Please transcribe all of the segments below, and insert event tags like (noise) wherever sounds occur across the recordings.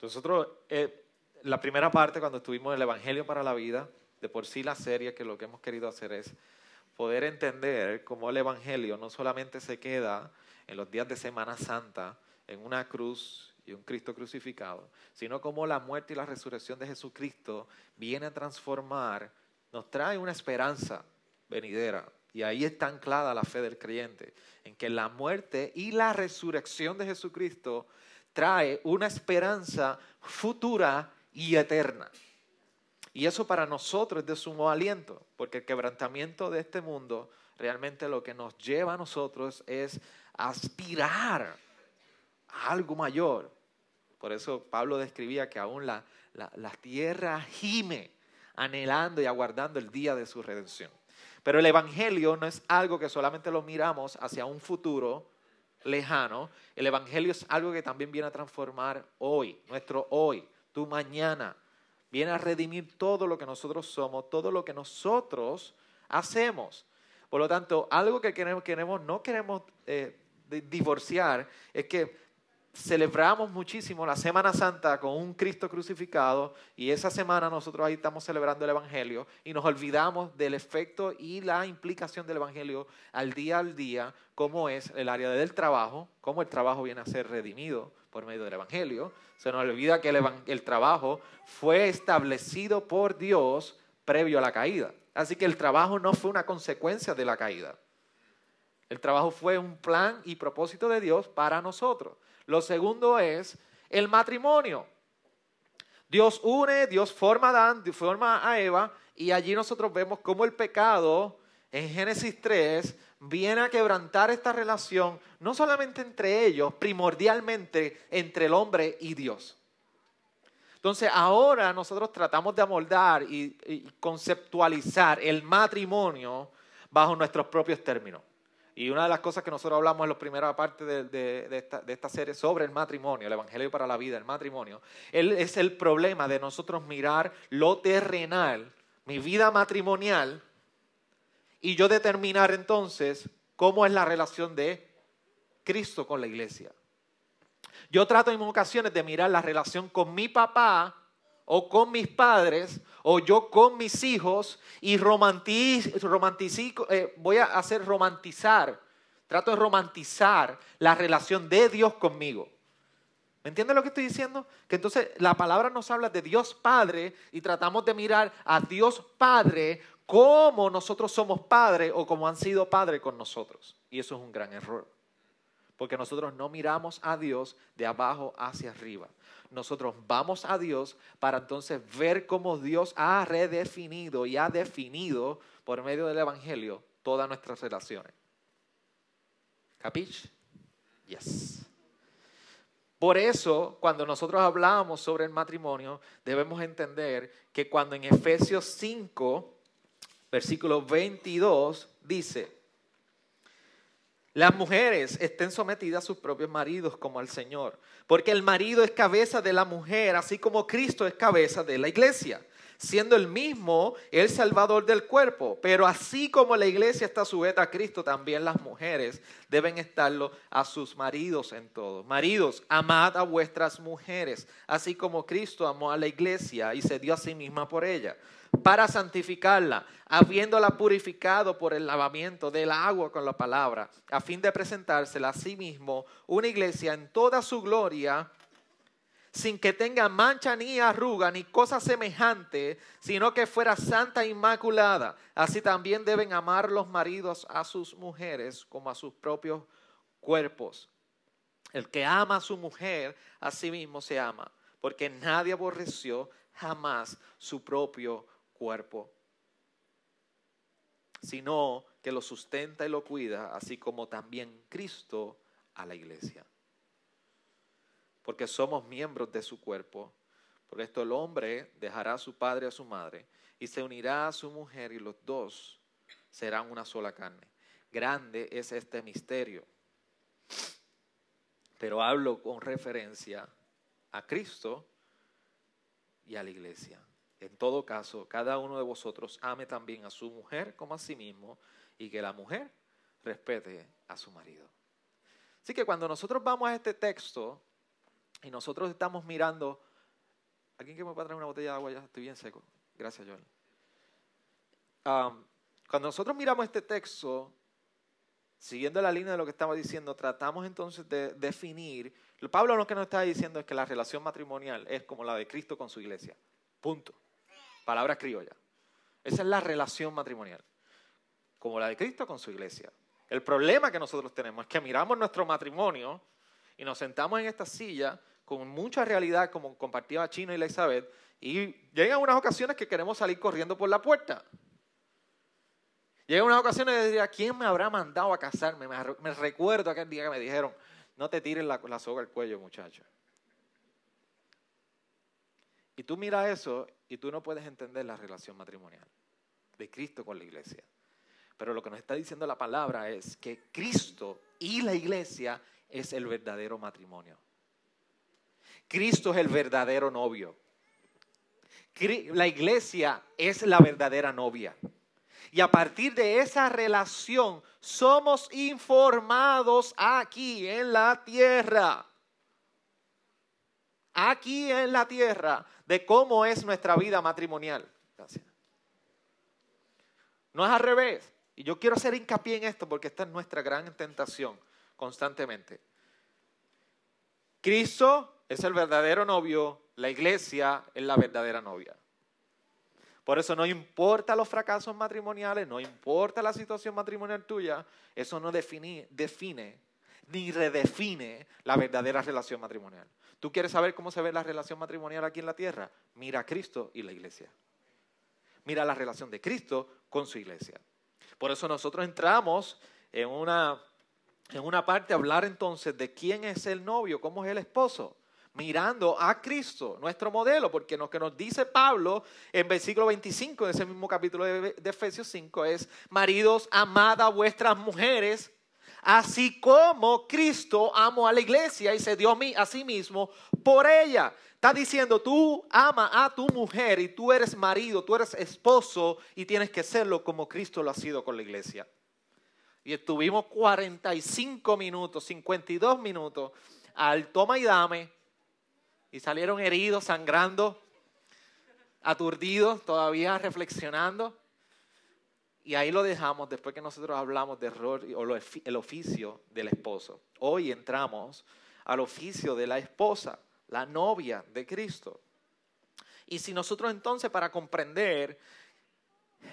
Nosotros, eh, la primera parte, cuando estuvimos en el Evangelio para la Vida, de por sí la serie, que lo que hemos querido hacer es poder entender cómo el Evangelio no solamente se queda en los días de Semana Santa en una cruz y un Cristo crucificado, sino cómo la muerte y la resurrección de Jesucristo viene a transformar, nos trae una esperanza venidera. Y ahí está anclada la fe del creyente, en que la muerte y la resurrección de Jesucristo trae una esperanza futura y eterna. Y eso para nosotros es de sumo aliento, porque el quebrantamiento de este mundo realmente lo que nos lleva a nosotros es aspirar a algo mayor. Por eso Pablo describía que aún la, la tierra gime anhelando y aguardando el día de su redención. Pero el Evangelio no es algo que solamente lo miramos hacia un futuro lejano. El Evangelio es algo que también viene a transformar hoy, nuestro hoy, tu mañana. Viene a redimir todo lo que nosotros somos, todo lo que nosotros hacemos. Por lo tanto, algo que queremos, queremos no queremos eh, divorciar es que celebramos muchísimo la Semana Santa con un Cristo crucificado y esa semana nosotros ahí estamos celebrando el Evangelio y nos olvidamos del efecto y la implicación del Evangelio al día al día, cómo es el área del trabajo, cómo el trabajo viene a ser redimido por medio del Evangelio. Se nos olvida que el, el trabajo fue establecido por Dios previo a la caída. Así que el trabajo no fue una consecuencia de la caída. El trabajo fue un plan y propósito de Dios para nosotros. Lo segundo es el matrimonio. Dios une, Dios forma a Adán, forma a Eva, y allí nosotros vemos cómo el pecado en Génesis 3 viene a quebrantar esta relación, no solamente entre ellos, primordialmente entre el hombre y Dios. Entonces ahora nosotros tratamos de amoldar y, conceptualizar el matrimonio bajo nuestros propios términos. Y una de las cosas que nosotros hablamos en la primera parte de, esta, de, esta, serie sobre el matrimonio, el Evangelio para la vida, el matrimonio, es el problema de nosotros mirar lo terrenal, mi vida matrimonial, y yo determinar entonces cómo es la relación de Cristo con la iglesia. Yo trato en ocasiones de mirar la relación con mi papá o con mis padres o yo con mis hijos y eh, voy a hacer romantizar, trato de romantizar la relación de Dios conmigo. ¿Me entiendes lo que estoy diciendo? Que entonces la palabra nos habla de Dios Padre y tratamos de mirar a Dios Padre como nosotros somos padres o como han sido padres con nosotros. Y eso es un gran error. Porque nosotros no miramos a Dios de abajo hacia arriba. Nosotros vamos a Dios para entonces ver cómo Dios ha redefinido y ha definido por medio del Evangelio todas nuestras relaciones. ¿Capich? Yes. Por eso, cuando nosotros hablamos sobre el matrimonio, debemos entender que cuando en Efesios 5, versículo 22, dice, las mujeres estén sometidas a sus propios maridos como al Señor, porque el marido es cabeza de la mujer, así como Cristo es cabeza de la iglesia, siendo el mismo el salvador del cuerpo. Pero así como la iglesia está sujeta a Cristo, también las mujeres deben estarlo a sus maridos en todo. Maridos, amad a vuestras mujeres, así como Cristo amó a la iglesia y se dio a sí misma por ella para santificarla, habiéndola purificado por el lavamiento del agua con la palabra, a fin de presentársela a sí mismo una iglesia en toda su gloria, sin que tenga mancha ni arruga ni cosa semejante, sino que fuera santa e inmaculada. Así también deben amar los maridos a sus mujeres como a sus propios cuerpos. El que ama a su mujer, a sí mismo se ama, porque nadie aborreció jamás su propio cuerpo, sino que lo sustenta y lo cuida, así como también Cristo a la iglesia. Porque somos miembros de su cuerpo. Por esto el hombre dejará a su padre y a su madre y se unirá a su mujer y los dos serán una sola carne. Grande es este misterio. Pero hablo con referencia a Cristo y a la iglesia. En todo caso, cada uno de vosotros ame también a su mujer como a sí mismo y que la mujer respete a su marido. Así que cuando nosotros vamos a este texto y nosotros estamos mirando ¿Alguien que me pueda traer una botella de agua ya? Estoy bien seco. Gracias, Joel. Um, cuando nosotros miramos este texto, siguiendo la línea de lo que estaba diciendo, tratamos entonces de definir. Pablo lo que nos está diciendo es que la relación matrimonial es como la de Cristo con su iglesia. Punto. Palabra criolla. Esa es la relación matrimonial. Como la de Cristo con su iglesia. El problema que nosotros tenemos es que miramos nuestro matrimonio y nos sentamos en esta silla con mucha realidad, como compartía Chino y Elizabeth, y llegan unas ocasiones que queremos salir corriendo por la puerta. Llegan unas ocasiones de decir, ¿quién me habrá mandado a casarme? Me, recuerdo aquel día que me dijeron, no te tires la, la soga al cuello, muchacho. Y tú miras eso y tú no puedes entender la relación matrimonial de Cristo con la iglesia. Pero lo que nos está diciendo la palabra es que Cristo y la iglesia es el verdadero matrimonio. Cristo es el verdadero novio. La iglesia es la verdadera novia. Y a partir de esa relación somos informados aquí en la tierra. Aquí en la tierra de cómo es nuestra vida matrimonial. No es al revés. Y yo quiero hacer hincapié en esto porque esta es nuestra gran tentación constantemente. Cristo es el verdadero novio, la iglesia es la verdadera novia. Por eso no importa los fracasos matrimoniales, no importa la situación matrimonial tuya, eso no define, define ni redefine la verdadera relación matrimonial. ¿Tú quieres saber cómo se ve la relación matrimonial aquí en la tierra? Mira a Cristo y la iglesia. Mira la relación de Cristo con su iglesia. Por eso nosotros entramos en una, en una parte hablar entonces de quién es el novio, cómo es el esposo, mirando a Cristo, nuestro modelo, porque lo que nos dice Pablo en versículo 25 de ese mismo capítulo de, de Efesios 5 es, maridos, amad a vuestras mujeres, así como Cristo amó a la iglesia y se dio a sí mismo por ella. Está diciendo, tú ama a tu mujer y tú eres marido, tú eres esposo y tienes que serlo como Cristo lo ha sido con la iglesia. Y estuvimos 45 minutos, 52 minutos al toma y dame y salieron heridos, sangrando, aturdidos, todavía reflexionando. Y ahí lo dejamos después que nosotros hablamos de error o el oficio del esposo. Hoy entramos al oficio de la esposa la novia de Cristo. Y si nosotros entonces para comprender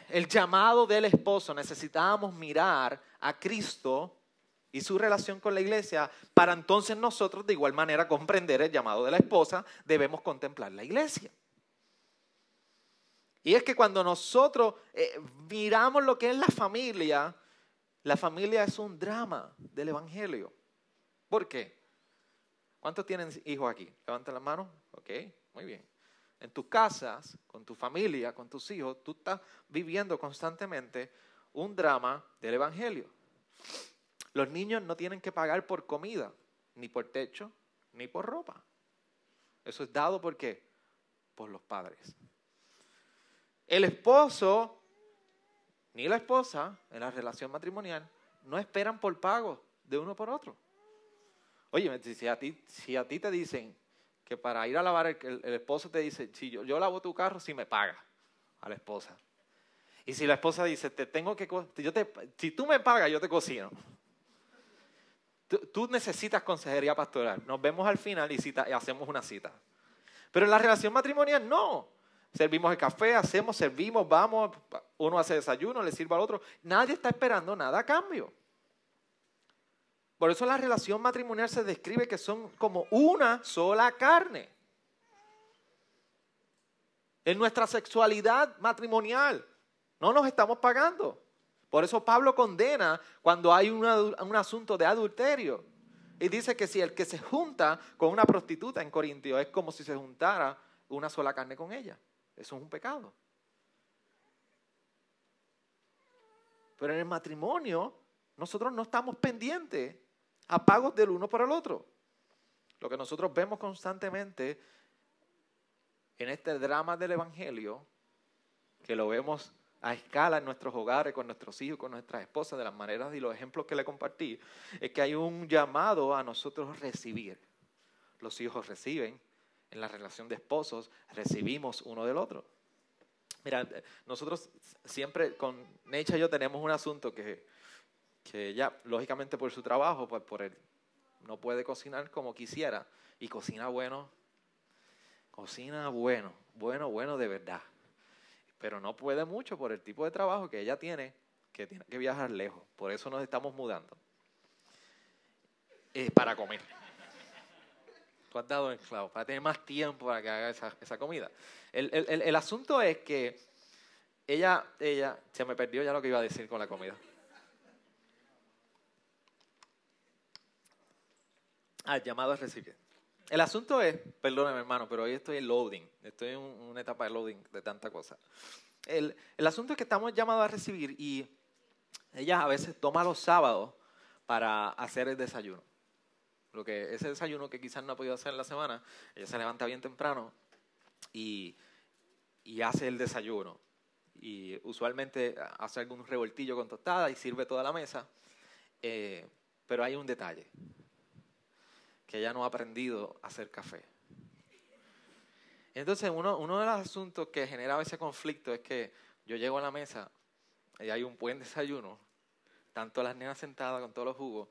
el llamado del esposo necesitábamos mirar a Cristo y su relación con la iglesia, para entonces nosotros de igual manera comprender el llamado de la esposa, debemos contemplar la iglesia. Y es que cuando nosotros eh, miramos lo que es la familia, la familia es un drama del Evangelio. ¿Por qué? ¿Cuántos tienen hijos aquí? Levanten la mano. Ok, muy bien. En tus casas, con tu familia, con tus hijos, tú estás viviendo constantemente un drama del Evangelio. Los niños no tienen que pagar por comida, ni por techo, ni por ropa. Eso es dado por qué? Por los padres. El esposo ni la esposa en la relación matrimonial no esperan por pago de uno por otro. Oye, si a ti, si a ti te dicen que para ir a lavar, el, esposo te dice, si yo, yo lavo tu carro, si me paga a la esposa. Y si la esposa dice, te tengo que, yo te, si tú me pagas, yo te cocino. Tú, necesitas consejería pastoral. Nos vemos al final y, y hacemos una cita. Pero en la relación matrimonial no. Servimos el café, hacemos, servimos, vamos, uno hace desayuno, le sirve al otro. Nadie está esperando nada a cambio. Por eso la relación matrimonial se describe que son como una sola carne. En nuestra sexualidad matrimonial no nos estamos pagando. Por eso Pablo condena cuando hay un asunto de adulterio. Y dice que si el que se junta con una prostituta en Corintio es como si se juntara una sola carne con ella. Eso es un pecado. Pero en el matrimonio nosotros no estamos pendientes a pagos del uno para el otro. Lo que nosotros vemos constantemente en este drama del Evangelio, que lo vemos a escala en nuestros hogares, con nuestros hijos, con nuestras esposas, de las maneras y los ejemplos que le compartí, es que hay un llamado a nosotros recibir. Los hijos reciben, en la relación de esposos, recibimos uno del otro. Mira, nosotros siempre con Necha y yo tenemos un asunto que, que ella, lógicamente por su trabajo, pues por él, no puede cocinar como quisiera y cocina bueno, cocina bueno, bueno, bueno de verdad. Pero no puede mucho por el tipo de trabajo que ella tiene, que tiene que viajar lejos. Por eso nos estamos mudando. Eh, para comer. Tú has dado el clavo, para tener más tiempo para que haga esa, comida. El, el, asunto es que ella, ella, se me perdió ya lo que iba a decir con la comida. Ah, llamado a recibir. El asunto es, perdóname hermano, pero hoy estoy en loading, estoy en una etapa de loading de tanta cosa. El, el asunto es que estamos llamados a recibir y ella a veces toma los sábados para hacer el desayuno. Lo que ese desayuno que quizás no ha podido hacer en la semana, ella se levanta bien temprano y, y hace el desayuno. Y usualmente hace algún revoltillo con tostada y sirve toda la mesa. Eh, pero hay un detalle, que ella no ha aprendido a hacer café. Entonces, uno, uno de los asuntos que generaba ese conflicto es que yo llego a la mesa y hay un buen desayuno, tanto las nenas sentadas con todos los jugos,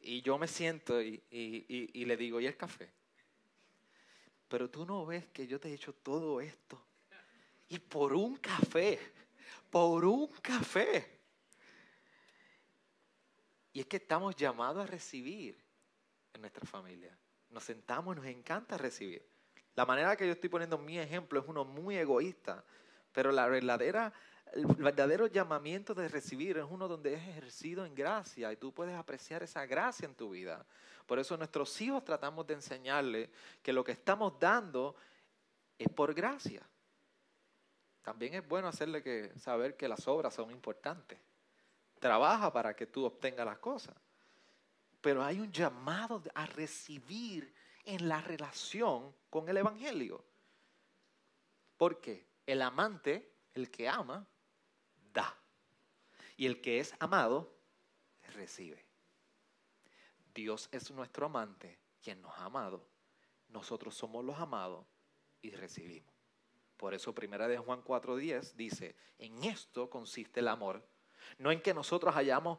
y yo me siento y, y, le digo, ¿y el café? Pero tú no ves que yo te he hecho todo esto. Y por un café, por un café. Y es que estamos llamados a recibir en nuestra familia. Nos sentamos, nos encanta recibir. La manera que yo estoy poniendo mi ejemplo es uno muy egoísta, pero la verdadera el verdadero llamamiento de recibir es uno donde es ejercido en gracia y tú puedes apreciar esa gracia en tu vida. Por eso nuestros hijos tratamos de enseñarles que lo que estamos dando es por gracia. También es bueno hacerle que saber que las obras son importantes. Trabaja para que tú obtengas las cosas. Pero hay un llamado a recibir en la relación con el Evangelio. Porque el amante, el que ama, da. Y el que es amado, recibe. Dios es nuestro amante, quien nos ha amado. Nosotros somos los amados y recibimos. Por eso primera de Juan 4:10 dice, en esto consiste el amor, no en que nosotros hayamos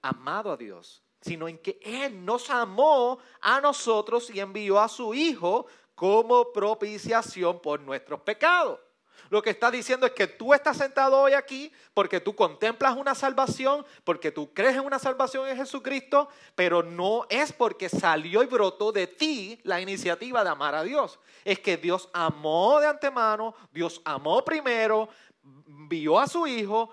amado a Dios, sino en que Él nos amó a nosotros y envió a su Hijo como propiciación por nuestros pecados. Lo que está diciendo es que tú estás sentado hoy aquí porque tú contemplas una salvación, porque tú crees en una salvación en Jesucristo, pero no es porque salió y brotó de ti la iniciativa de amar a Dios. Es que Dios amó de antemano, Dios amó primero, vio a su Hijo,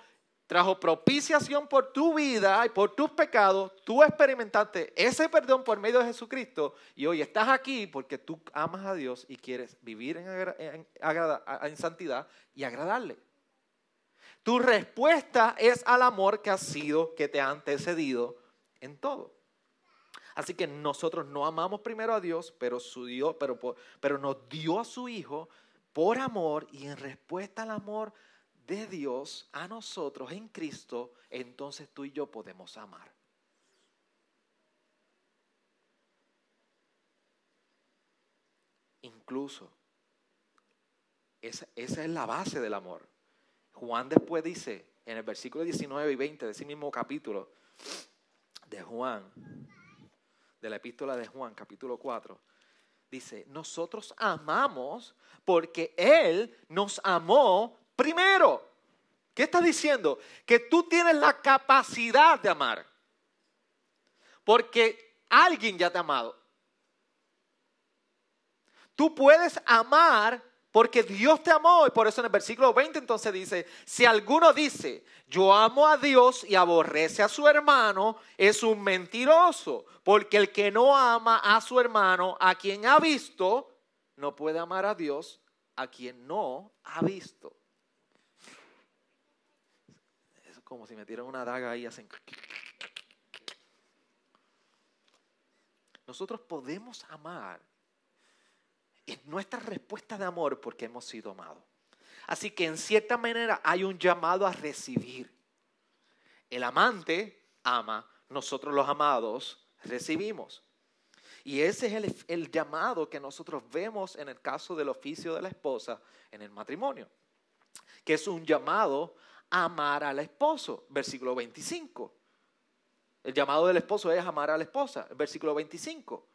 trajo propiciación por tu vida y por tus pecados, tú experimentaste ese perdón por medio de Jesucristo y hoy estás aquí porque tú amas a Dios y quieres vivir en, santidad y agradarle. Tu respuesta es al amor que ha sido, que te ha antecedido en todo. Así que nosotros no amamos primero a Dios, pero, su Dios, pero nos dio a su Hijo por amor y en respuesta al amor de Dios a nosotros en Cristo, entonces tú y yo podemos amar. Incluso, esa, esa, es la base del amor. Juan después dice, en el versículo 19 y 20 de ese mismo capítulo de Juan, de la epístola de Juan, capítulo 4, dice, nosotros amamos porque Él nos amó primero. ¿Qué está diciendo? Que tú tienes la capacidad de amar. Porque alguien ya te ha amado. Tú puedes amar porque Dios te amó. Y por eso en el versículo 20 entonces dice, si alguno dice, yo amo a Dios y aborrece a su hermano, es un mentiroso. Porque el que no ama a su hermano, a quien ha visto, no puede amar a Dios, a quien no ha visto. Como si metieran una daga ahí hacen... Nosotros podemos amar. Es nuestra respuesta de amor porque hemos sido amados. Así que en cierta manera hay un llamado a recibir. El amante ama, nosotros los amados recibimos. Y ese es el, llamado que nosotros vemos en el caso del oficio de la esposa en el matrimonio, que es un llamado amar al esposo, versículo 25. El llamado del esposo es amar a la esposa, versículo 25.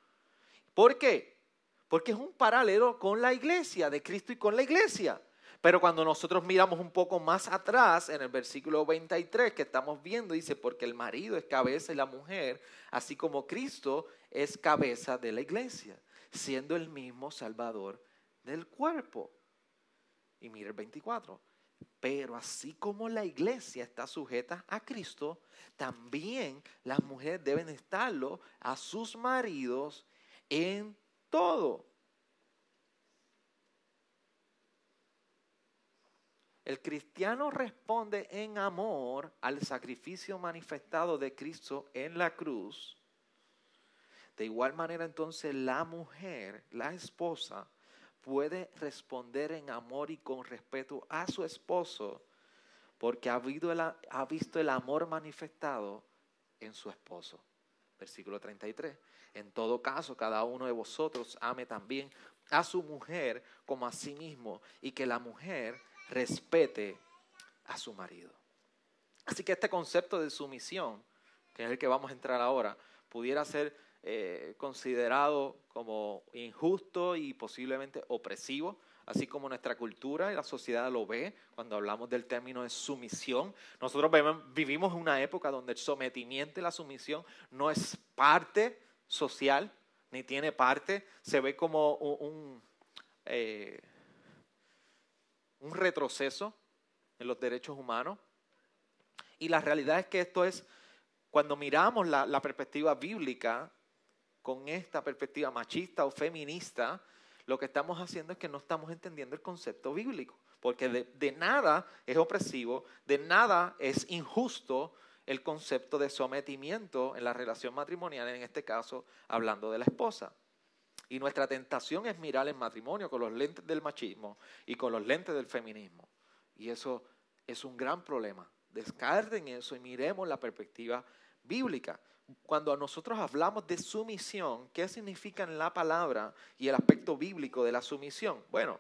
¿Por qué? Porque es un paralelo con la iglesia, de Cristo y con la iglesia. Pero cuando nosotros miramos un poco más atrás, en el versículo 23 que estamos viendo, dice, porque el marido es cabeza y la mujer, así como Cristo es cabeza de la iglesia, siendo el mismo Salvador del cuerpo. Y mira el 24. Pero así como la iglesia está sujeta a Cristo, también las mujeres deben estarlo a sus maridos en todo. El cristiano responde en amor al sacrificio manifestado de Cristo en la cruz. De igual manera entonces la mujer, la esposa, puede responder en amor y con respeto a su esposo porque ha, visto el amor manifestado en su esposo. Versículo 33. En todo caso, cada uno de vosotros ame también a su mujer como a sí mismo y que la mujer respete a su marido. Así que este concepto de sumisión, que es el que vamos a entrar ahora, pudiera ser eh, considerado como injusto y posiblemente opresivo, así como nuestra cultura y la sociedad lo ve cuando hablamos del término de sumisión. Nosotros vivimos una época donde el sometimiento y la sumisión no es parte social, ni tiene parte, se ve como eh, un retroceso en los derechos humanos. Y la realidad es que esto es, cuando miramos la, perspectiva bíblica con esta perspectiva machista o feminista, lo que estamos haciendo es que no estamos entendiendo el concepto bíblico, porque de, nada es opresivo, de nada es injusto el concepto de sometimiento en la relación matrimonial, en este caso hablando de la esposa. Y nuestra tentación es mirar el matrimonio con los lentes del machismo y con los lentes del feminismo. Y eso es un gran problema. Descarten eso y miremos la perspectiva bíblica. Cuando nosotros hablamos de sumisión, ¿qué significa en la palabra y el aspecto bíblico de la sumisión? Bueno,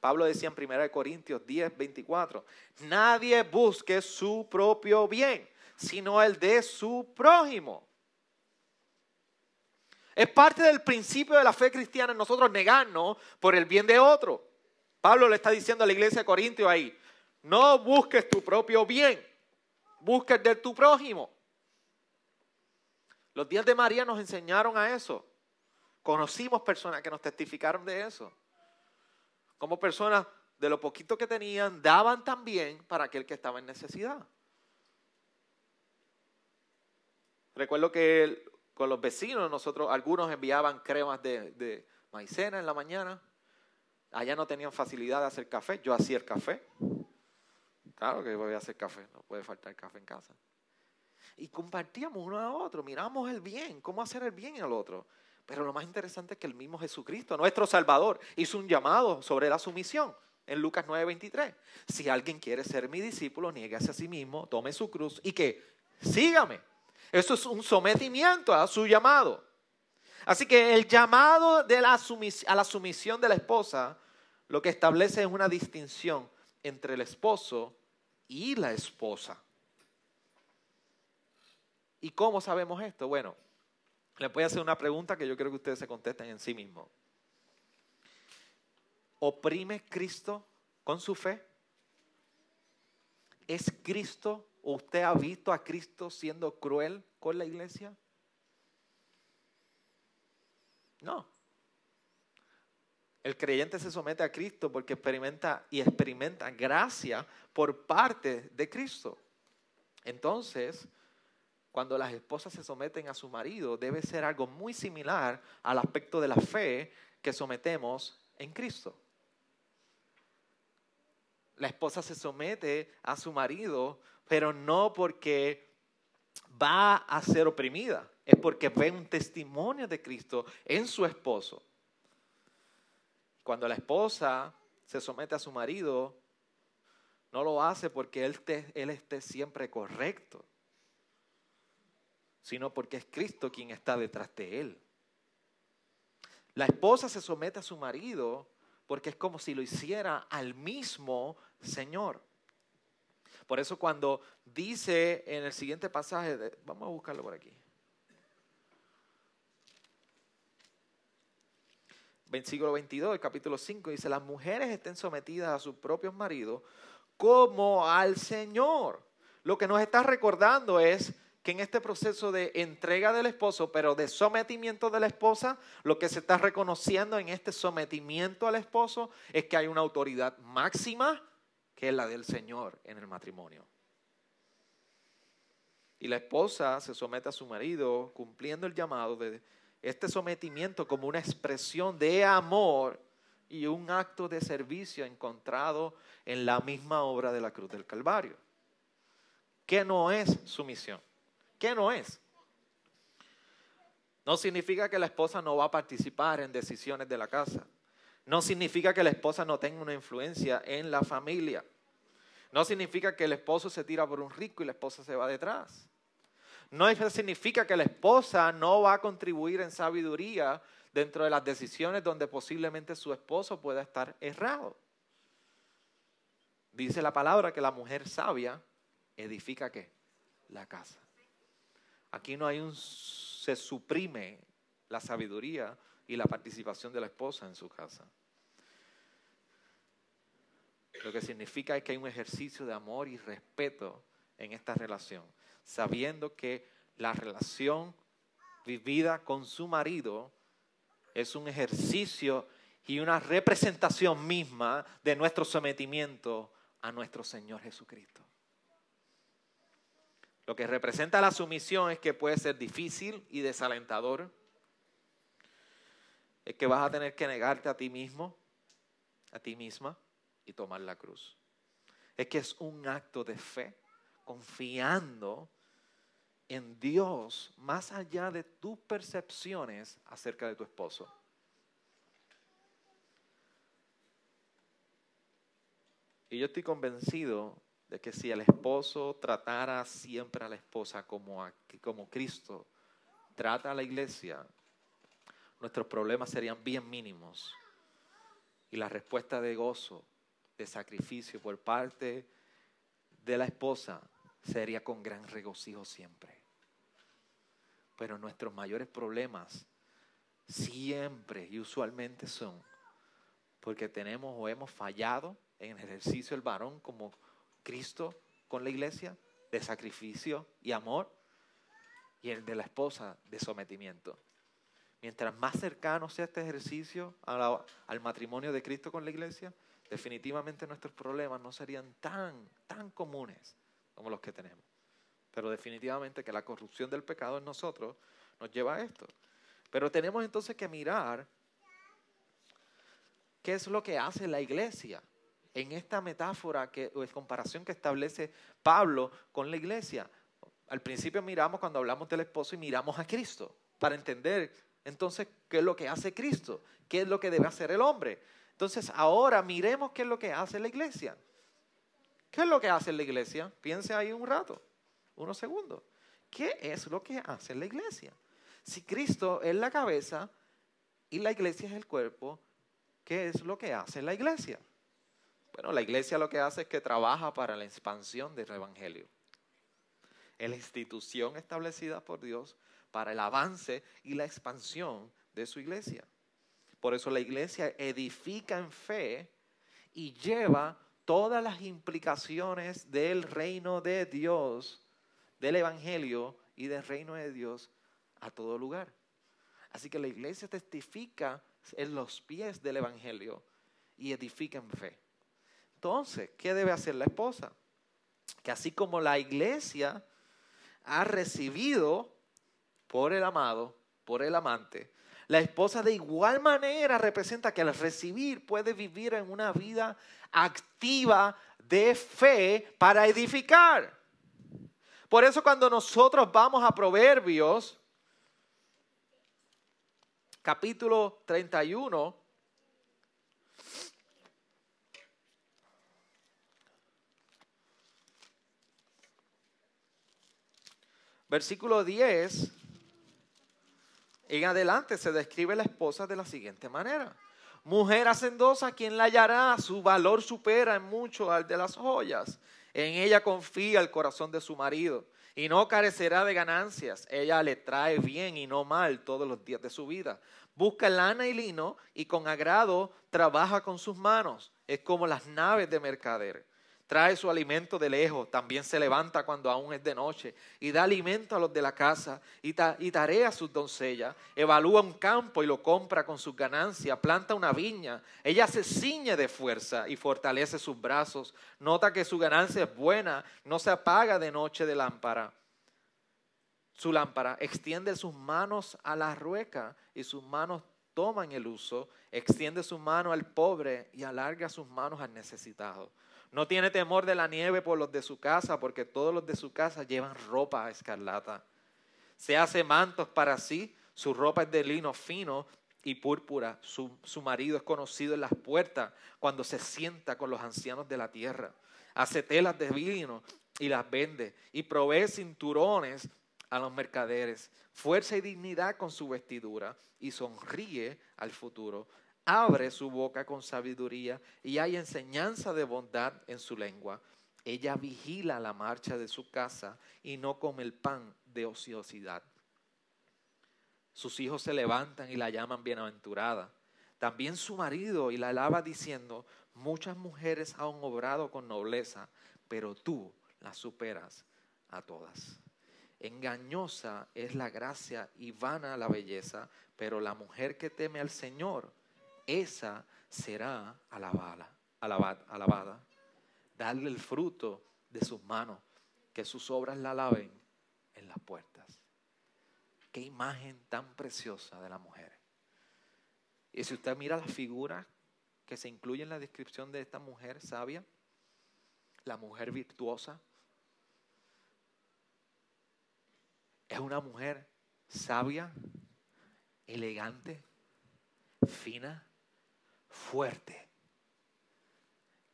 Pablo decía en 1 Corintios 10, 24, nadie busque su propio bien, sino el de su prójimo. Es parte del principio de la fe cristiana nosotros negarnos por el bien de otro. Pablo le está diciendo a la iglesia de Corintio ahí, no busques tu propio bien, busques de tu prójimo. Los días de María nos enseñaron a eso. Conocimos personas que nos testificaron de eso. Como personas de lo poquito que tenían, daban también para aquel que estaba en necesidad. Recuerdo que con los vecinos, nosotros, algunos enviaban cremas de, maicena en la mañana. Allá no tenían facilidad de hacer café, yo hacía el café. Claro que voy a hacer café, no puede faltar café en casa. Y compartíamos uno a otro, miramos el bien, cómo hacer el bien al otro. Pero lo más interesante es que el mismo Jesucristo, nuestro Salvador, hizo un llamado sobre la sumisión en Lucas 9:23. Si alguien quiere ser mi discípulo, nieguese a sí mismo, tome su cruz y que sígame. Eso es un sometimiento a su llamado. Así que el llamado de la a la sumisión de la esposa lo que establece es una distinción entre el esposo y la esposa. ¿Y cómo sabemos esto? Bueno, les voy a hacer una pregunta que yo creo que ustedes se contesten en sí mismos. ¿Oprime Cristo con su fe? ¿Es Cristo ¿Usted ha visto a Cristo siendo cruel con la iglesia? No. El creyente se somete a Cristo porque experimenta y experimenta gracia por parte de Cristo. Entonces, cuando las esposas se someten a su marido, debe ser algo muy similar al aspecto de la fe que sometemos en Cristo. La esposa se somete a su marido pero no porque va a ser oprimida, es porque ve un testimonio de Cristo en su esposo. Cuando la esposa se somete a su marido, no lo hace porque él, esté siempre correcto, sino porque es Cristo quien está detrás de él. La esposa se somete a su marido porque es como si lo hiciera al mismo Señor. Por eso cuando dice en el siguiente pasaje, vamos a buscarlo por aquí. Versículo 22, capítulo 5, dice, las mujeres estén sometidas a sus propios maridos como al Señor. Lo que nos está recordando es que en este proceso de entrega del esposo, pero de sometimiento de la esposa, lo que se está reconociendo en este sometimiento al esposo es que hay una autoridad máxima que es la del Señor en el matrimonio. Y la esposa se somete a su marido cumpliendo el llamado de este sometimiento como una expresión de amor y un acto de servicio encontrado en la misma obra de la cruz del Calvario. ¿Qué no es sumisión? ¿Qué no es? No significa que la esposa no va a participar en decisiones de la casa. No significa que la esposa no tenga una influencia en la familia. No significa que el esposo se tira por un rico y la esposa se va detrás. No significa que la esposa no va a contribuir en sabiduría dentro de las decisiones donde posiblemente su esposo pueda estar errado. Dice la palabra que la mujer sabia edifica qué? La casa. Aquí no hay un se suprime la sabiduría y la participación de la esposa en su casa. Lo que significa es que hay un ejercicio de amor y respeto en esta relación, sabiendo que la relación vivida con su marido es un ejercicio y una representación misma de nuestro sometimiento a nuestro Señor Jesucristo. Lo que representa la sumisión es que puede ser difícil y desalentador. Es que vas a tener que negarte a ti mismo, a ti misma, y tomar la cruz. Es que es un acto de fe, confiando en Dios más allá de tus percepciones acerca de tu esposo. Y yo estoy convencido de que si el esposo tratara siempre a la esposa como, como Cristo trata a la iglesia, nuestros problemas serían bien mínimos. Y la respuesta de gozo, de sacrificio por parte de la esposa sería con gran regocijo siempre. Pero nuestros mayores problemas siempre y usualmente son porque tenemos o hemos fallado en el ejercicio del varón como Cristo con la iglesia, de sacrificio y amor, y el de la esposa de sometimiento. Mientras más cercano sea este ejercicio al matrimonio de Cristo con la iglesia, definitivamente nuestros problemas no serían tan, tan comunes como los que tenemos. Pero definitivamente que la corrupción del pecado en nosotros nos lleva a esto. Pero tenemos entonces que mirar qué es lo que hace la iglesia en esta metáfora que, o comparación que establece Pablo con la iglesia. Al principio miramos cuando hablamos del esposo y miramos a Cristo para entender entonces qué es lo que hace Cristo, qué es lo que debe hacer el hombre. Entonces ahora miremos qué es lo que hace la iglesia. ¿Qué es lo que hace la iglesia? Piense ahí un rato, unos segundos. ¿Qué es lo que hace la iglesia? Si Cristo es la cabeza y la iglesia es el cuerpo, ¿qué es lo que hace la iglesia? Bueno, la iglesia lo que hace es que trabaja para la expansión del Evangelio. Es la institución establecida por Dios para el avance y la expansión de su iglesia. Por eso la iglesia edifica en fe y lleva todas las implicaciones del reino de Dios, del Evangelio y del reino de Dios a todo lugar. Así que la iglesia testifica en los pies del Evangelio y edifica en fe. Entonces, ¿qué debe hacer la esposa? Que así como la iglesia ha recibido por el amado, por el amante, la esposa de igual manera representa que al recibir puede vivir en una vida activa de fe para edificar. Por eso cuando nosotros vamos a Proverbios, capítulo 31, Versículo 10, en adelante se describe la esposa de la siguiente manera. Mujer hacendosa, ¿quién la hallará? Su valor supera en mucho al de las joyas. En ella confía el corazón de su marido y no carecerá de ganancias. Ella le trae bien y no mal todos los días de su vida. Busca lana y lino y con agrado trabaja con sus manos. Es como las naves de mercader trae su alimento de lejos, también se levanta cuando aún es de noche y da alimento a los de la casa y, tarea a sus doncellas, evalúa un campo y lo compra con sus ganancias, planta una viña, ella se ciñe de fuerza y fortalece sus brazos, nota que su ganancia es buena, no se apaga de noche de lámpara. Su lámpara extiende sus manos a la rueca y sus manos toman el uso, extiende su mano al pobre y alarga sus manos al necesitado. No tiene temor de la nieve por los de su casa, porque todos los de su casa llevan ropa escarlata. Se hace mantos para sí, su ropa es de lino fino y púrpura. Su, su, marido es conocido en las puertas cuando se sienta con los ancianos de la tierra. Hace telas de vino y las vende y provee cinturones a los mercaderes, fuerza y dignidad con su vestidura y sonríe al futuro abre su boca con sabiduría y hay enseñanza de bondad en su lengua. Ella vigila la marcha de su casa y no come el pan de ociosidad. Sus hijos se levantan y la llaman bienaventurada. También su marido y la alaba diciendo, muchas mujeres han obrado con nobleza, pero tú las superas a todas. Engañosa es la gracia y vana la belleza, pero la mujer que teme al Señor, esa será alabada, alabada, alabada. Darle el fruto de sus manos, que sus obras la alaben en las puertas. Qué imagen tan preciosa de la mujer. Y si usted mira las figuras que se incluyen en la descripción de esta mujer sabia, la mujer virtuosa, es una mujer sabia, elegante, fina, fuerte,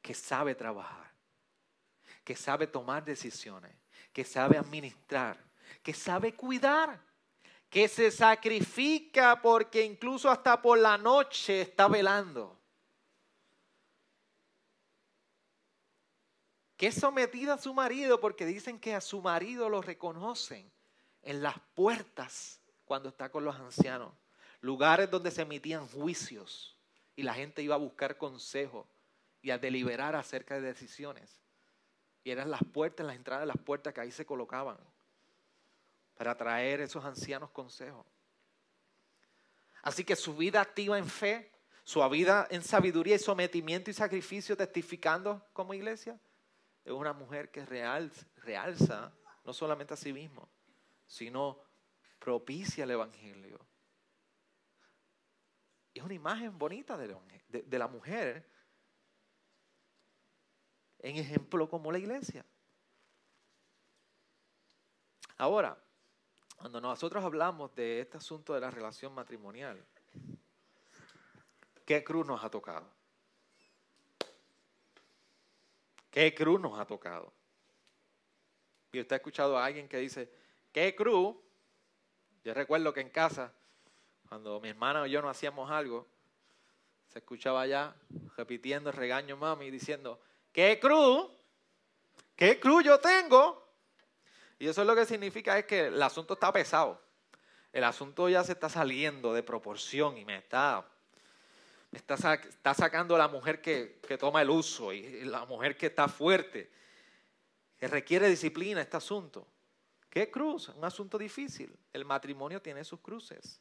que sabe trabajar, que sabe tomar decisiones, que sabe administrar, que sabe cuidar, que se sacrifica porque incluso hasta por la noche está velando. que es sometida a su marido porque dicen que a su marido lo reconocen en las puertas cuando está con los ancianos, lugares donde se emitían juicios y la gente iba a buscar consejo y a deliberar acerca de decisiones. Y eran las puertas, las entradas de las puertas que ahí se colocaban para traer esos ancianos consejos. Así que su vida activa en fe, su vida en sabiduría y sometimiento y sacrificio, testificando como iglesia, es una mujer que realza, no solamente a sí mismo, sino propicia el Evangelio es una imagen bonita de la, mujer en ejemplo como la iglesia. Ahora, cuando nosotros hablamos de este asunto de la relación matrimonial, ¿qué cruz nos ha tocado? ¿Qué cruz nos ha tocado? Y usted ha escuchado a alguien que dice, ¿qué cruz? Yo recuerdo que en casa cuando mi hermana y yo no hacíamos algo, se escuchaba allá repitiendo el regaño mami diciendo, ¿qué cruz? ¿Qué cruz yo tengo? Y eso es lo que significa es que el asunto está pesado. El asunto ya se está saliendo de proporción y me está, me está sacando la mujer que, que toma el uso y la mujer que está fuerte, que requiere disciplina este asunto. ¿Qué cruz? Un asunto difícil. El matrimonio tiene sus cruces.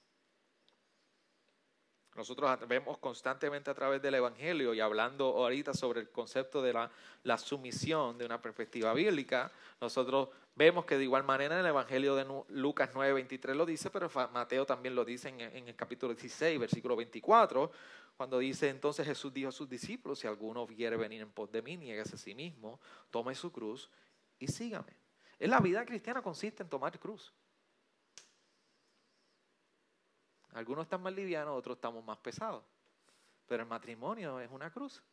Nosotros vemos constantemente a través del Evangelio y hablando ahorita sobre el concepto de la, sumisión de una perspectiva bíblica, nosotros vemos que de igual manera en el Evangelio de Lucas 9, 23 lo dice, pero Mateo también lo dice en, el capítulo 16, versículo 24, cuando dice entonces Jesús dijo a sus discípulos, si alguno quiere venir en pos de mí, nieguese a sí mismo, tome su cruz y sígame. En la vida cristiana consiste en tomar cruz. Algunos están más livianos, otros estamos más pesados. Pero el matrimonio es una cruz.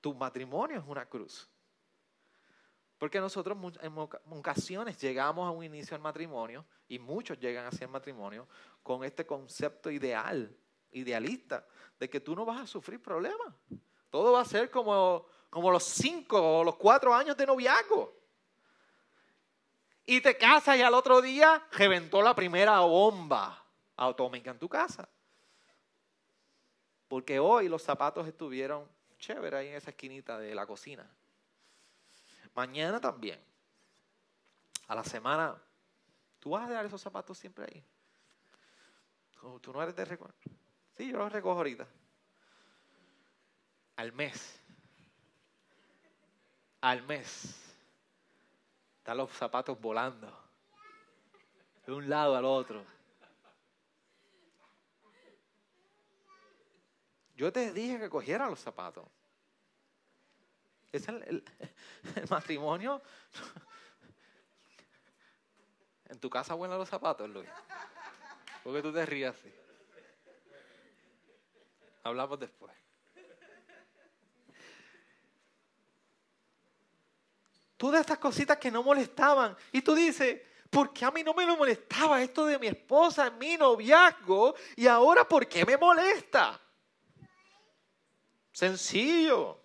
Tu matrimonio es una cruz. Porque nosotros en ocasiones llegamos a un inicio del matrimonio y muchos llegan hacia el matrimonio con este concepto ideal, idealista, de que tú no vas a sufrir problemas. Todo va a ser como, como los cinco o los cuatro años de noviazgo. Y te casas y al otro día reventó la primera bomba atómica en tu casa. Porque hoy los zapatos estuvieron chévere ahí en esa esquinita de la cocina. Mañana también. A la semana, tú vas a dejar esos zapatos siempre ahí. Tú no eres de recoger. Sí, yo los recojo ahorita. Al mes. Al mes. Están los zapatos volando. De un lado al otro. Yo te dije que cogiera los zapatos. Es el, matrimonio. ¿En tu casa vuelan los zapatos, Luis? ¿Por qué tú te rías así? Hablamos después. Todas estas cositas que no molestaban. Y tú dices, ¿por qué a mí no me lo molestaba esto de mi esposa mi noviazgo? Y ahora, ¿por qué me molesta? Sencillo.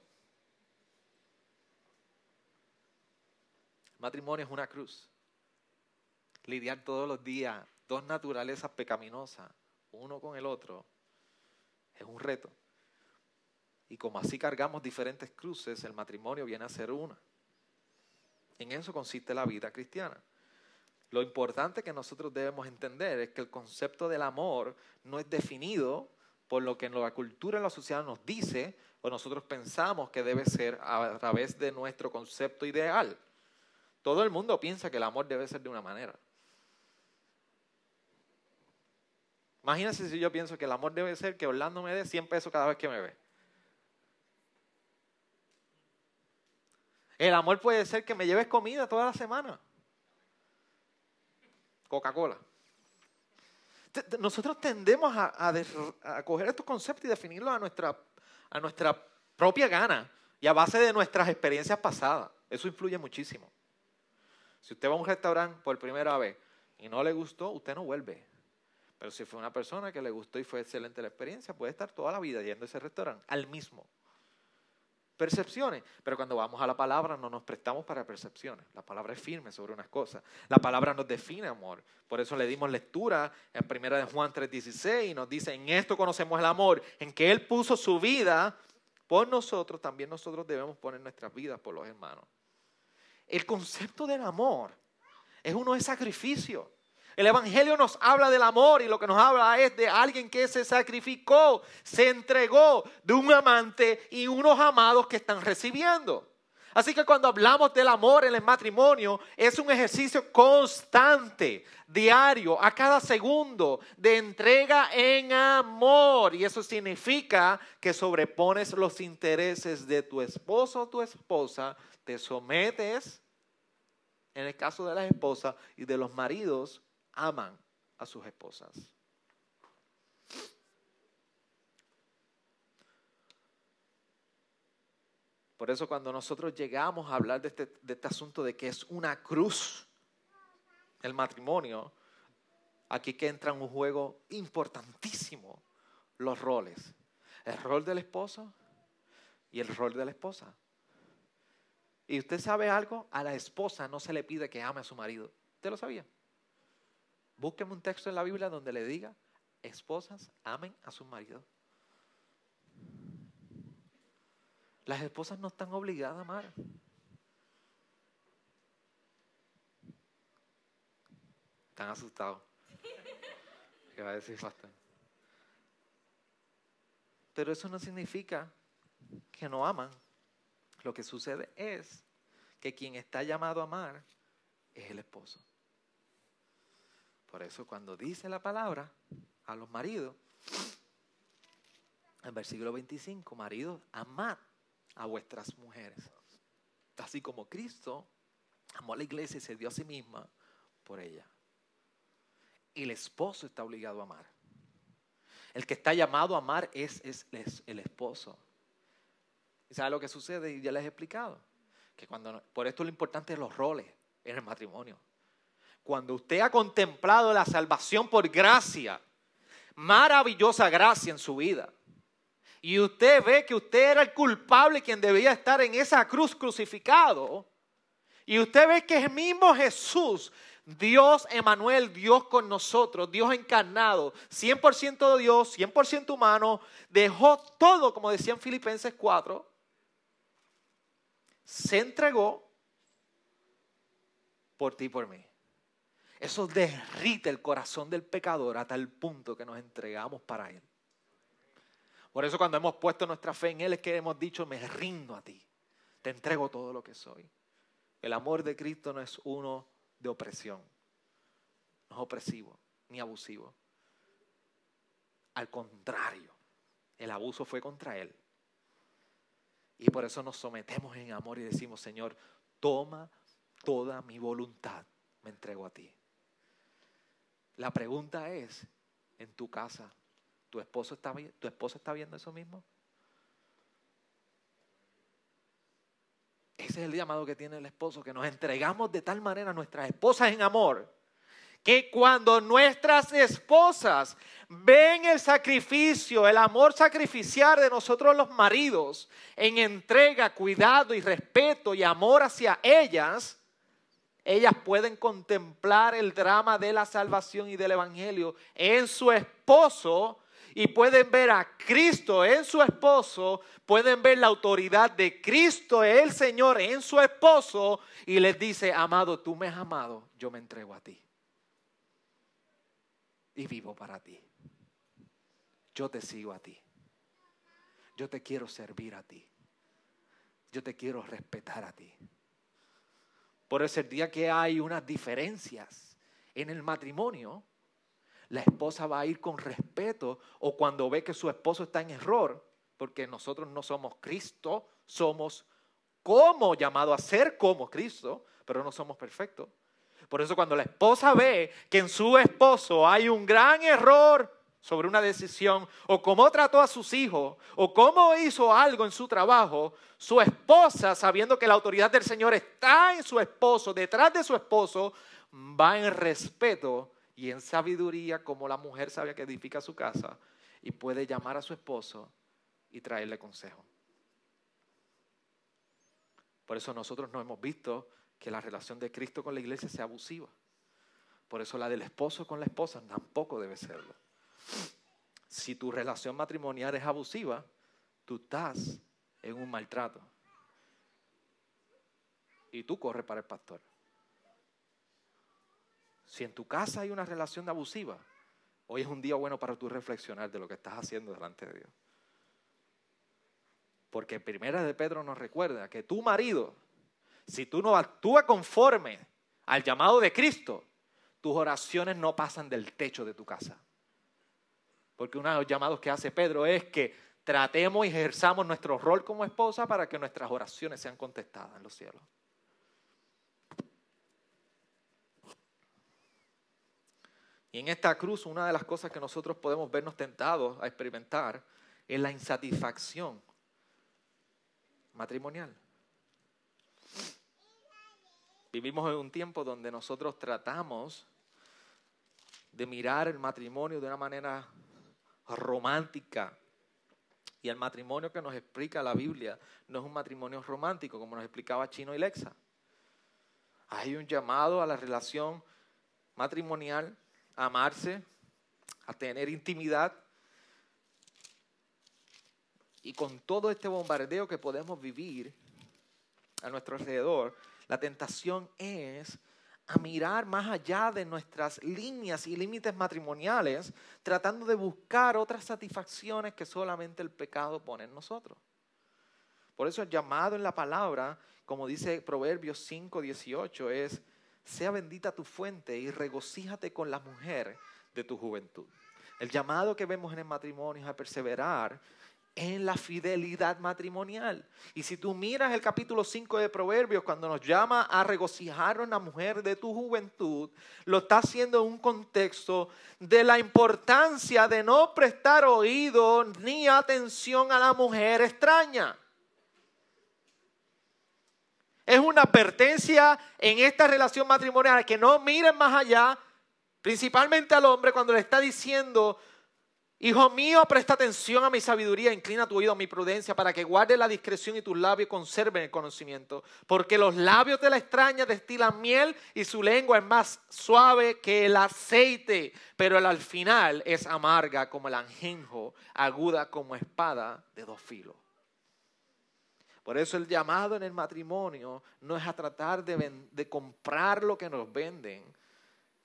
matrimonio es una cruz. Lidiar todos los días dos naturalezas pecaminosas, uno con el otro, es un reto. Y como así cargamos diferentes cruces, el matrimonio viene a ser una. En eso consiste la vida cristiana. Lo importante que nosotros debemos entender es que el concepto del amor no es definido por lo que en la cultura y la sociedad nos dice o nosotros pensamos que debe ser a través de nuestro concepto ideal. Todo el mundo piensa que el amor debe ser de una manera. Imagínense si yo pienso que el amor debe ser que Orlando me dé 100 pesos cada vez que me ve. El amor puede ser que me lleves comida toda la semana. Coca-Cola. Nosotros tendemos a, a, coger estos conceptos y definirlos a nuestra, a nuestra propia gana y a base de nuestras experiencias pasadas. Eso influye muchísimo. Si usted va a un restaurante por primera vez y no le gustó, usted no vuelve. Pero si fue una persona que le gustó y fue excelente la experiencia, puede estar toda la vida yendo a ese restaurante, al mismo. Percepciones, pero cuando vamos a la palabra no nos prestamos para percepciones. La palabra es firme sobre unas cosas. La palabra nos define amor. Por eso le dimos lectura en 1 de Juan 3:16 y nos dice, en esto conocemos el amor, en que Él puso su vida por nosotros, también nosotros debemos poner nuestras vidas por los hermanos. El concepto del amor es uno de sacrificio. El Evangelio nos habla del amor y lo que nos habla es de alguien que se sacrificó, se entregó de un amante y unos amados que están recibiendo. Así que cuando hablamos del amor en el matrimonio, es un ejercicio constante, diario, a cada segundo, de entrega en amor. Y eso significa que sobrepones los intereses de tu esposo o tu esposa te sometes, en el caso de las esposas, y de los maridos aman a sus esposas. Por eso cuando nosotros llegamos a hablar de este, de este asunto de que es una cruz el matrimonio, aquí que entra en un juego importantísimo los roles. El rol del esposo y el rol de la esposa. Y usted sabe algo, a la esposa no se le pide que ame a su marido. ¿Usted lo sabía? Búsqueme un texto en la Biblia donde le diga, esposas amen a su marido. Las esposas no están obligadas a amar. Están asustados. (laughs) ¿Qué va a decir pastor? Pero eso no significa que no aman. Lo que sucede es que quien está llamado a amar es el esposo. Por eso cuando dice la palabra a los maridos, en versículo 25, maridos, amad a vuestras mujeres. Así como Cristo amó a la iglesia y se dio a sí misma por ella. El esposo está obligado a amar. El que está llamado a amar es, es el esposo. ¿Y sabe lo que sucede? Y ya les he explicado. Que cuando, por esto lo importante es los roles en el matrimonio. Cuando usted ha contemplado la salvación por gracia, maravillosa gracia en su vida, y usted ve que usted era el culpable quien debía estar en esa cruz crucificado, y usted ve que el mismo Jesús, Dios Emanuel, Dios con nosotros, Dios encarnado, 100% Dios, 100% humano, dejó todo, como decía en Filipenses 4, se entregó por ti y por mí. Eso derrite el corazón del pecador a tal punto que nos entregamos para Él. Por eso cuando hemos puesto nuestra fe en Él es que hemos dicho, me rindo a ti, te entrego todo lo que soy. El amor de Cristo no es uno de opresión, no es opresivo ni abusivo. Al contrario, el abuso fue contra Él. Y por eso nos sometemos en amor y decimos, Señor, toma toda mi voluntad, me entrego a ti. La pregunta es, en tu casa, ¿tu esposo está, viendo eso mismo? Ese es el llamado que tiene el esposo, que nos entregamos de tal manera a nuestras esposas en amor, que cuando nuestras esposas ven el sacrificio, el amor sacrificial de nosotros los maridos, en entrega, cuidado y respeto y amor hacia ellas, ellas pueden contemplar el drama de la salvación y del Evangelio en su esposo y pueden ver a Cristo en su esposo, pueden ver la autoridad de Cristo, el Señor, en su esposo y les dice, amado, tú me has amado, yo me entrego a ti y vivo para ti. Yo te sigo a ti. Yo te quiero servir a ti. Yo te quiero respetar a ti. Por eso el día que hay unas diferencias en el matrimonio, la esposa va a ir con respeto o cuando ve que su esposo está en error, porque nosotros no somos Cristo, somos como llamado a ser como Cristo, pero no somos perfectos. Por eso cuando la esposa ve que en su esposo hay un gran error sobre una decisión, o cómo trató a sus hijos, o cómo hizo algo en su trabajo, su esposa, sabiendo que la autoridad del Señor está en su esposo, detrás de su esposo, va en respeto y en sabiduría, como la mujer sabia que edifica su casa, y puede llamar a su esposo y traerle consejo. Por eso nosotros no hemos visto que la relación de Cristo con la iglesia sea abusiva. Por eso la del esposo con la esposa tampoco debe serlo. Si tu relación matrimonial es abusiva, tú estás en un maltrato. Y tú corres para el pastor. Si en tu casa hay una relación abusiva, hoy es un día bueno para tú reflexionar de lo que estás haciendo delante de Dios. Porque primera de Pedro nos recuerda que tu marido si tú no actúas conforme al llamado de Cristo, tus oraciones no pasan del techo de tu casa. Porque uno de los llamados que hace Pedro es que tratemos y ejerzamos nuestro rol como esposa para que nuestras oraciones sean contestadas en los cielos. Y en esta cruz una de las cosas que nosotros podemos vernos tentados a experimentar es la insatisfacción matrimonial. Vivimos en un tiempo donde nosotros tratamos de mirar el matrimonio de una manera romántica. Y el matrimonio que nos explica la Biblia no es un matrimonio romántico, como nos explicaba Chino y Lexa. Hay un llamado a la relación matrimonial, a amarse, a tener intimidad. Y con todo este bombardeo que podemos vivir a nuestro alrededor, la tentación es a mirar más allá de nuestras líneas y límites matrimoniales, tratando de buscar otras satisfacciones que solamente el pecado pone en nosotros. Por eso el llamado en la palabra, como dice Proverbios 5, 18, es, sea bendita tu fuente y regocíjate con la mujer de tu juventud. El llamado que vemos en el matrimonio es a perseverar en la fidelidad matrimonial. Y si tú miras el capítulo 5 de Proverbios, cuando nos llama a regocijar a una mujer de tu juventud, lo está haciendo en un contexto de la importancia de no prestar oído ni atención a la mujer extraña. Es una advertencia en esta relación matrimonial que no miren más allá, principalmente al hombre cuando le está diciendo, Hijo mío, presta atención a mi sabiduría, inclina tu oído a mi prudencia para que guarde la discreción y tus labios conserven el conocimiento. Porque los labios de la extraña destilan miel y su lengua es más suave que el aceite, pero al final es amarga como el anjenjo, aguda como espada de dos filos. Por eso el llamado en el matrimonio no es a tratar de, de comprar lo que nos venden,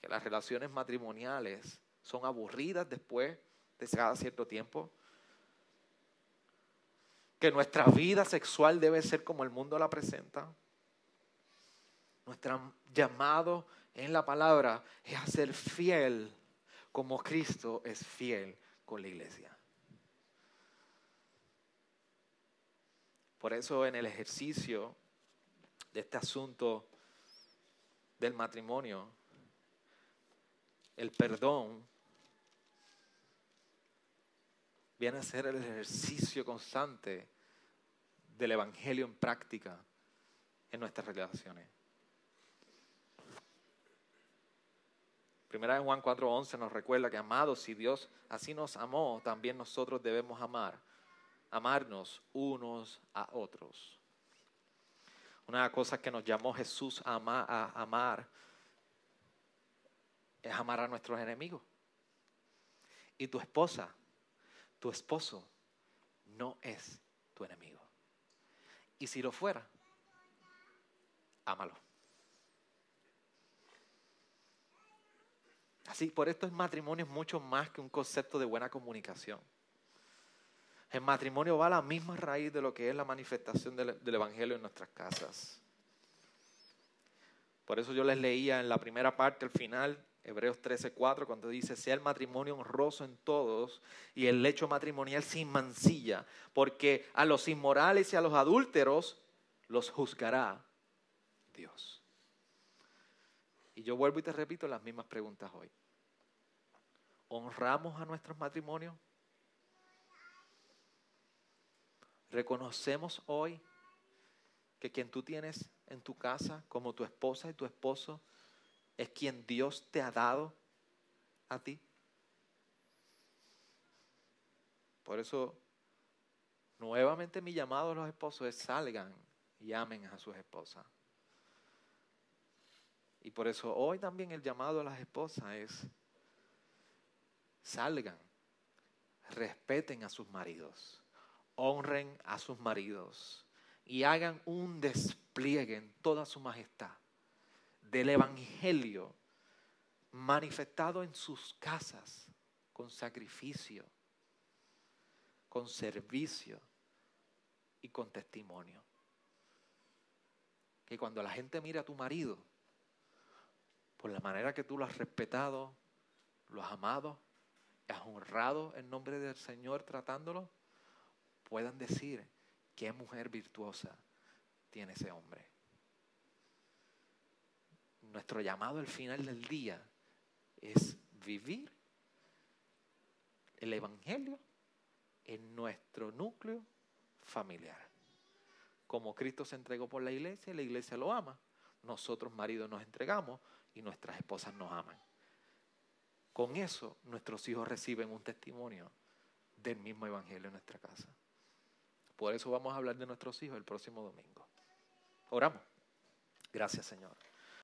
que las relaciones matrimoniales son aburridas después de cada cierto tiempo. Que nuestra vida sexual debe ser como el mundo la presenta. Nuestro llamado en la palabra es a ser fiel como Cristo es fiel con la iglesia. Por eso en el ejercicio de este asunto del matrimonio, el perdón viene a ser el ejercicio constante del Evangelio en práctica en nuestras relaciones. Primera de Juan 4:11 nos recuerda que amados, si Dios así nos amó, también nosotros debemos amar, amarnos unos a otros. Una de las cosas que nos llamó Jesús a amar es amar a nuestros enemigos. Y tu esposa tu esposo no es tu enemigo. Y si lo fuera, ámalo. Así, por esto el matrimonio es mucho más que un concepto de buena comunicación. El matrimonio va a la misma raíz de lo que es la manifestación del, del Evangelio en nuestras casas. Por eso yo les leía en la primera parte, al final, Hebreos 13:4, cuando dice, sea el matrimonio honroso en todos y el lecho matrimonial sin mancilla, porque a los inmorales y a los adúlteros los juzgará Dios. Y yo vuelvo y te repito las mismas preguntas hoy. ¿Honramos a nuestros matrimonios? ¿Reconocemos hoy que quien tú tienes en tu casa como tu esposa y tu esposo es quien Dios te ha dado a ti. Por eso, nuevamente mi llamado a los esposos es salgan y amen a sus esposas. Y por eso hoy también el llamado a las esposas es salgan, respeten a sus maridos, honren a sus maridos y hagan un despliegue en toda su majestad del Evangelio manifestado en sus casas con sacrificio, con servicio y con testimonio. Que cuando la gente mira a tu marido, por la manera que tú lo has respetado, lo has amado, has honrado en nombre del Señor tratándolo, puedan decir qué mujer virtuosa tiene ese hombre. Nuestro llamado al final del día es vivir el Evangelio en nuestro núcleo familiar. Como Cristo se entregó por la iglesia, la iglesia lo ama. Nosotros maridos nos entregamos y nuestras esposas nos aman. Con eso nuestros hijos reciben un testimonio del mismo Evangelio en nuestra casa. Por eso vamos a hablar de nuestros hijos el próximo domingo. Oramos. Gracias Señor.